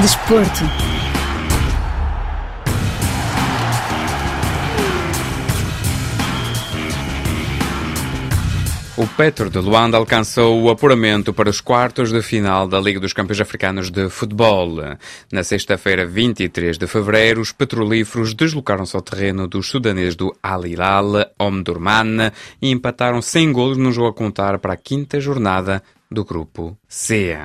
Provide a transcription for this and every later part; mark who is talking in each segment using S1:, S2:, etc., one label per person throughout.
S1: Desporto.
S2: O Petro de Luanda alcançou o apuramento para os quartos de final da Liga dos Campeões Africanos de Futebol. Na sexta-feira, 23 de fevereiro, os petrolíferos deslocaram-se ao terreno dos sudaneses do Al Hilal Omdurman e empataram sem golos no jogo a contar para a quinta jornada do grupo C.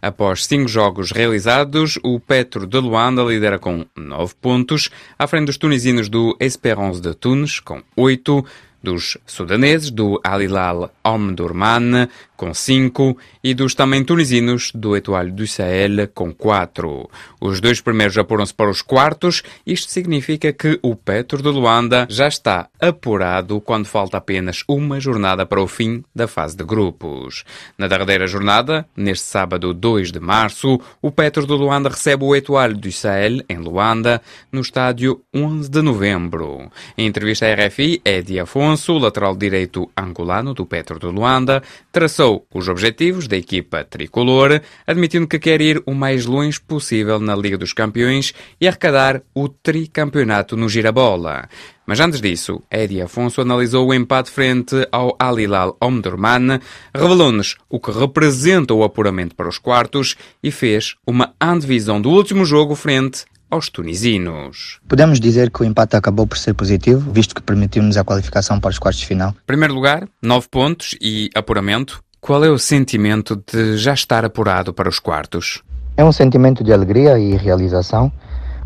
S2: Após cinco jogos realizados, o Petro de Luanda lidera com nove pontos, à frente dos tunisinos do Espérance de Tunis, com oito, dos sudaneses do Al Hilal Omdurman com 5 e dos também tunisinos do Etoile du Sahel com 4. Os dois primeiros apuram-se para os quartos. Isto significa que o Petro de Luanda já está apurado quando falta apenas uma jornada para o fim da fase de grupos. Na derradeira jornada, neste sábado 2 de março, o Petro de Luanda recebe o Etoile du Sahel em Luanda, no estádio 11 de novembro. Em entrevista à RFI, Eddie Afonso, lateral direito angolano do Petro de Luanda, traçou os objetivos da equipa tricolor, admitindo que quer ir o mais longe possível na Liga dos Campeões e arrecadar o tricampeonato no Girabola. Mas antes disso, Eddie Afonso analisou o empate frente ao Al Hilal Omdurman, revelou-nos o que representa o apuramento para os quartos e fez uma antevisão do último jogo frente aos tunisinos.
S3: Podemos dizer que o empate acabou por ser positivo, visto que permitiu-nos a qualificação para os quartos de final.
S2: Primeiro lugar, nove pontos e apuramento. Qual é o sentimento de já estar apurado para os quartos?
S3: É um sentimento de alegria e realização,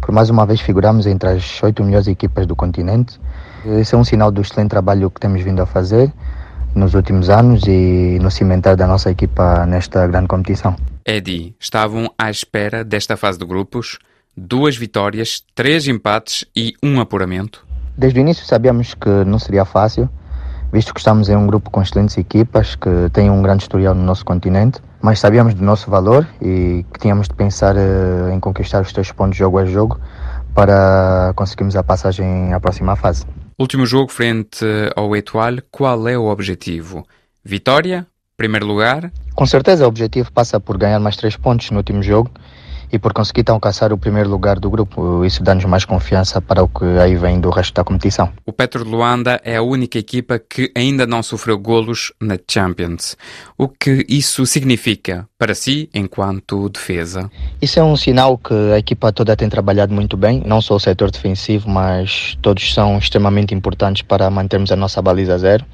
S3: por mais uma vez figuramos entre as oito melhores equipas do continente. Esse é um sinal do excelente trabalho que temos vindo a fazer nos últimos anos e no cimentar da nossa equipa nesta grande competição.
S2: Eddie, estavam à espera desta fase de grupos? Duas vitórias, três empates e um apuramento?
S3: Desde o início sabíamos que não seria fácil, visto que estamos em um grupo com excelentes equipas que têm um grande historial no nosso continente, mas sabíamos do nosso valor e que tínhamos de pensar uh, em conquistar os três pontos jogo a jogo para conseguirmos a passagem à próxima fase.
S2: Último jogo frente ao Etoile, qual é o objetivo? Vitória? Primeiro lugar?
S3: Com certeza o objetivo passa por ganhar mais três pontos no último jogo e por conseguir então alcançar o primeiro lugar do grupo. Isso dá-nos mais confiança para o que aí vem do resto da competição.
S2: O Petro de Luanda é a única equipa que ainda não sofreu golos na Champions. O que isso significa para si enquanto defesa?
S3: Isso é um sinal que a equipa toda tem trabalhado muito bem, não só o setor defensivo, mas todos são extremamente importantes para mantermos a nossa baliza zero.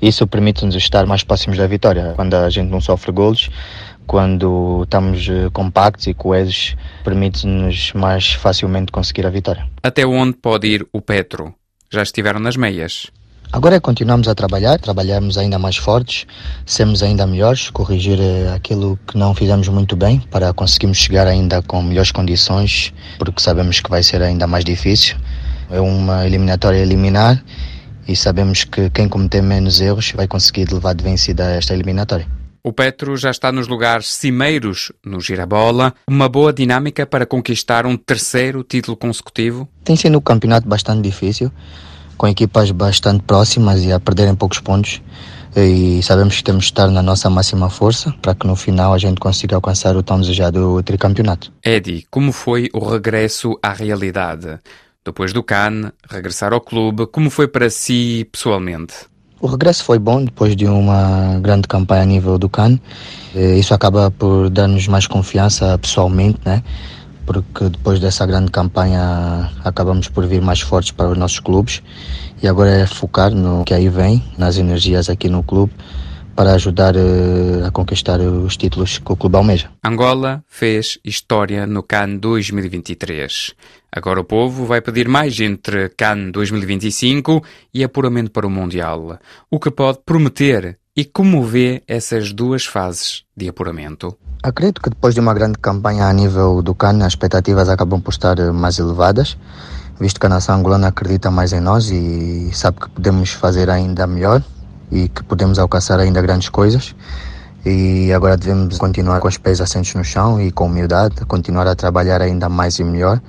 S3: Isso permite-nos estar mais próximos da vitória. Quando a gente não sofre golos, quando estamos eh, compactos e coesos, permite-nos mais facilmente conseguir a vitória.
S2: Até onde pode ir o Petro? Já estiveram nas meias?
S3: Agora é continuamos a trabalhar, trabalharmos ainda mais fortes, sermos ainda melhores, corrigir eh, aquilo que não fizemos muito bem para conseguirmos chegar ainda com melhores condições, porque sabemos que vai ser ainda mais difícil. É uma eliminatória eliminar e sabemos que quem cometer menos erros vai conseguir levar de vencida esta eliminatória.
S2: O Petro já está nos lugares cimeiros no Girabola, uma boa dinâmica para conquistar um terceiro título consecutivo?
S3: Tem sido um campeonato bastante difícil, com equipas bastante próximas e a perderem poucos pontos. E sabemos que temos de estar na nossa máxima força para que no final a gente consiga alcançar o tão desejado tricampeonato.
S2: Eddie, como foi o regresso à realidade? Depois do Cannes, regressar ao clube, como foi para si pessoalmente?
S3: O regresso foi bom depois de uma grande campanha a nível do CAN. Isso acaba por dar-nos mais confiança pessoalmente, né? porque depois dessa grande campanha acabamos por vir mais fortes para os nossos clubes e agora é focar no que aí vem, nas energias aqui no clube para ajudar uh, a conquistar os títulos que o clube almeja.
S2: Angola fez história no CAN 2023. Agora o povo vai pedir mais entre CAN 2025 e apuramento para o Mundial. O que pode prometer e como vê essas duas fases de apuramento?
S3: Acredito que depois de uma grande campanha a nível do CAN, as expectativas acabam por estar mais elevadas, visto que a nação angolana acredita mais em nós e sabe que podemos fazer ainda melhor e que podemos alcançar ainda grandes coisas. E agora devemos continuar com os pés assentos no chão e com humildade, continuar a trabalhar ainda mais e melhor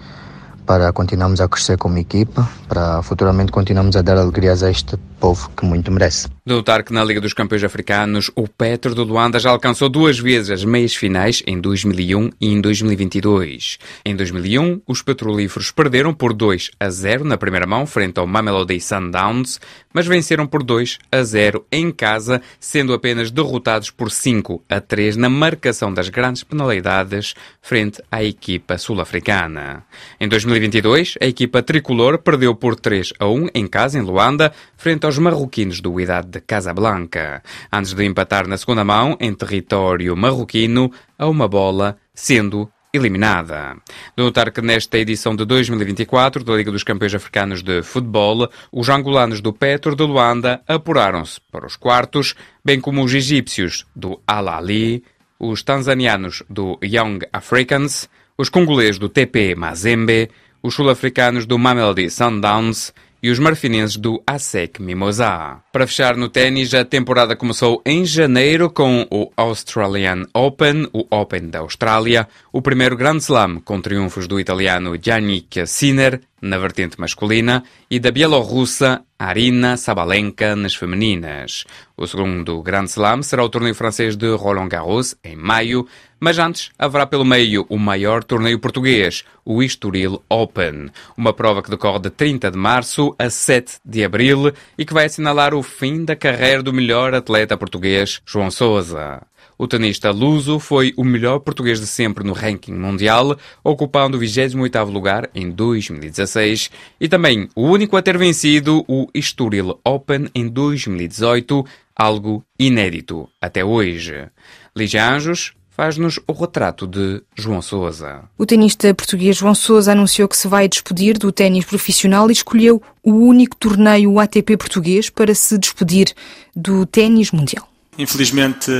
S3: para continuarmos a crescer como equipa, para futuramente continuarmos a dar alegrias a este povo que muito merece.
S2: De notar que na Liga dos Campeões Africanos, o Petro do Luanda já alcançou duas vezes as meias finais em 2001 e em 2022. Em 2001, os petrolíferos perderam por 2 a 0 na primeira mão frente ao Mamelodi Sundowns, mas venceram por 2 a 0 em casa, sendo apenas derrotados por 5 a 3 na marcação das grandes penalidades frente à equipa sul-africana. Em 2022, a equipa tricolor perdeu por 3 a 1 em casa em Luanda, frente aos marroquinos do Idade de Casablanca, antes de empatar na segunda mão em território marroquino a uma bola, sendo eliminada. De notar que nesta edição de 2024 da Liga dos Campeões Africanos de Futebol, os angolanos do Petro de Luanda apuraram-se para os quartos, bem como os egípcios do Al-Ali, os tanzanianos do Young Africans, os congoleses do TP Mazembe, os sul-africanos do Mamelodi Sundowns e os marfinenses do ASEC Mimosa. Para fechar no ténis, a temporada começou em janeiro com o Australian Open, o Open da Austrália, o primeiro Grand Slam com triunfos do italiano Yannick Sinner na vertente masculina e da bielorrussa Arina Sabalenka nas femininas. O segundo Grand Slam será o torneio francês de Roland Garros em maio, mas antes haverá pelo meio o maior torneio português, o Estoril Open, uma prova que decorre de 30 de março a 7 de abril e que vai assinalar o fim da carreira do melhor atleta português, João Sousa. O tenista luso foi o melhor português de sempre no ranking mundial, ocupando o 28º lugar em 2016 e também o único a ter vencido o Estoril Open em 2018, algo inédito até hoje. Lígia Anjos faz-nos o retrato de João Sousa.
S1: O tenista português João Sousa anunciou que se vai despedir do ténis profissional e escolheu o único torneio ATP português para se despedir do ténis mundial.
S4: Infelizmente,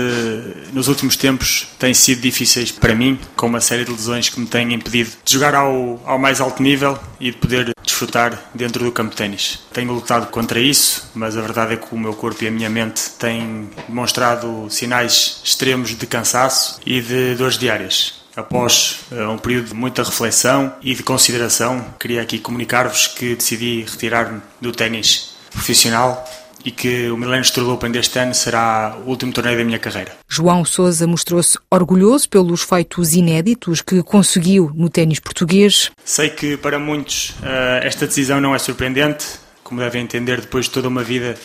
S4: nos últimos tempos têm sido difíceis para mim, com uma série de lesões que me têm impedido de jogar ao, ao mais alto nível e de poder desfrutar dentro do campo de ténis. Tenho lutado contra isso, mas a verdade é que o meu corpo e a minha mente têm demonstrado sinais extremos de cansaço e de dores diárias. Após uh, um período de muita reflexão e de consideração, queria aqui comunicar-vos que decidi retirar-me do ténis profissional e que o Millennium Tour Open deste ano será o último torneio da minha carreira.
S1: João Sousa mostrou-se orgulhoso pelos feitos inéditos que conseguiu no ténis português.
S4: Sei que para muitos uh, esta decisão não é surpreendente, como devem entender depois de toda uma vida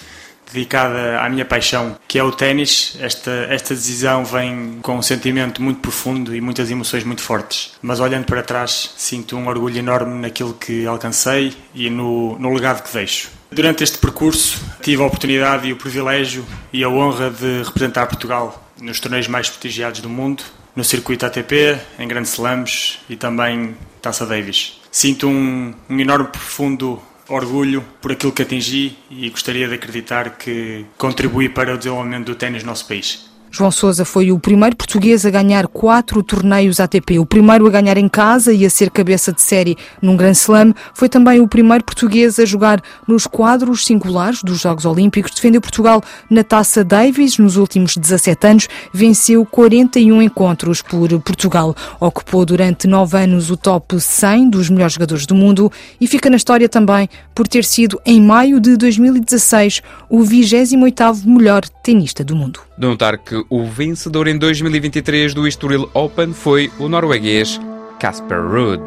S4: dedicada à minha paixão, que é o ténis. Esta, esta decisão vem com um sentimento muito profundo e muitas emoções muito fortes. Mas olhando para trás, sinto um orgulho enorme naquilo que alcancei e no, no legado que deixo. Durante este percurso, tive a oportunidade e o privilégio e a honra de representar Portugal nos torneios mais prestigiados do mundo, no circuito ATP, em Grand Slams e também Taça Davis. Sinto um, um enorme, profundo orgulho por aquilo que atingi e gostaria de acreditar que contribuí para o desenvolvimento do ténis no nosso país.
S1: João Sousa foi o primeiro português a ganhar quatro torneios ATP. O primeiro a ganhar em casa e a ser cabeça de série num Grand Slam. Foi também o primeiro português a jogar nos quadros singulares dos Jogos Olímpicos. Defendeu Portugal na Taça Davis nos últimos 17 anos. Venceu 41 encontros por Portugal. Ocupou durante nove anos o top 100 dos melhores jogadores do mundo e fica na história também por ter sido, em maio de 2016, o 28º melhor tenista do mundo.
S2: De notar que o vencedor em 2023 do Estoril Open foi o norueguês Casper Ruud.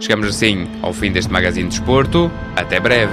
S2: Chegamos assim ao fim deste Magazine de Desporto. Até breve.